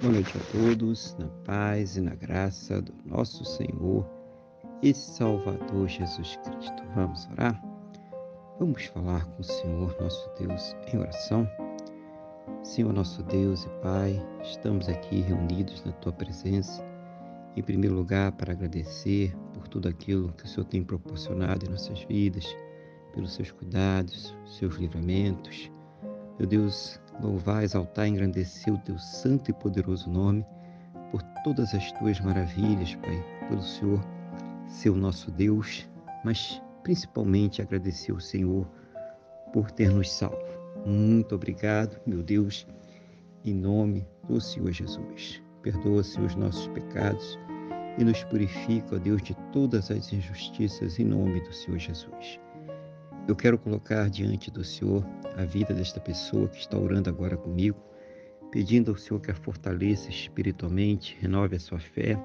Boa noite a todos, na paz e na graça do nosso Senhor e Salvador Jesus Cristo. Vamos orar? Vamos falar com o Senhor nosso Deus em oração? Senhor nosso Deus e Pai, estamos aqui reunidos na Tua presença, em primeiro lugar para agradecer por tudo aquilo que o Senhor tem proporcionado em nossas vidas, pelos seus cuidados, seus livramentos. Meu Deus, louvar, exaltar engrandecer o teu santo e poderoso nome por todas as tuas maravilhas, Pai, pelo Senhor ser o nosso Deus, mas principalmente agradecer ao Senhor por ter nos salvo. Muito obrigado, meu Deus, em nome do Senhor Jesus. Perdoa, Senhor, os nossos pecados e nos purifica, ó Deus, de todas as injustiças em nome do Senhor Jesus. Eu quero colocar diante do Senhor a vida desta pessoa que está orando agora comigo, pedindo ao Senhor que a fortaleça espiritualmente, renove a sua fé,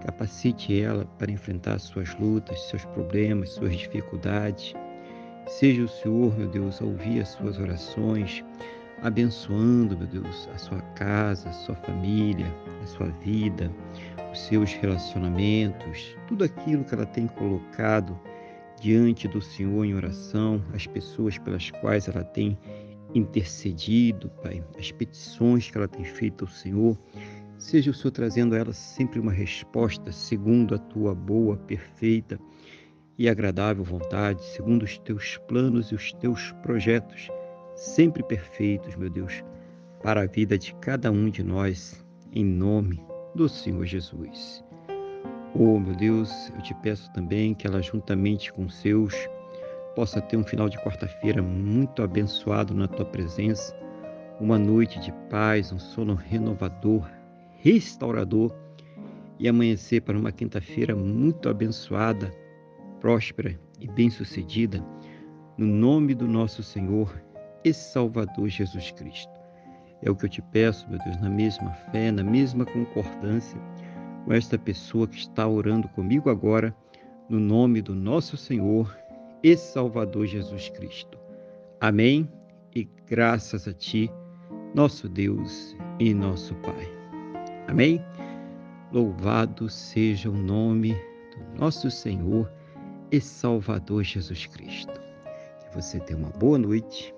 capacite ela para enfrentar suas lutas, seus problemas, suas dificuldades. Seja o Senhor, meu Deus, a ouvir as suas orações, abençoando, meu Deus, a sua casa, a sua família, a sua vida, os seus relacionamentos, tudo aquilo que ela tem colocado diante do Senhor em oração, as pessoas pelas quais ela tem intercedido, Pai, as petições que ela tem feito ao Senhor. Seja o Senhor trazendo a ela sempre uma resposta segundo a tua boa, perfeita e agradável vontade, segundo os teus planos e os teus projetos, sempre perfeitos, meu Deus, para a vida de cada um de nós, em nome do Senhor Jesus. Oh, meu Deus, eu te peço também que ela, juntamente com seus, possa ter um final de quarta-feira muito abençoado na tua presença, uma noite de paz, um sono renovador, restaurador. E amanhecer para uma quinta-feira muito abençoada, próspera e bem-sucedida, no nome do nosso Senhor e Salvador Jesus Cristo. É o que eu te peço, meu Deus, na mesma fé, na mesma concordância com esta pessoa que está orando comigo agora, no nome do nosso Senhor e Salvador Jesus Cristo. Amém e graças a Ti, nosso Deus e nosso Pai. Amém? Louvado seja o nome do nosso Senhor e Salvador Jesus Cristo. Que você tenha uma boa noite,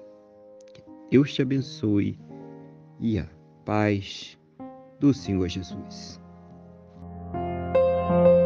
que Deus te abençoe e a paz do Senhor Jesus. Thank you.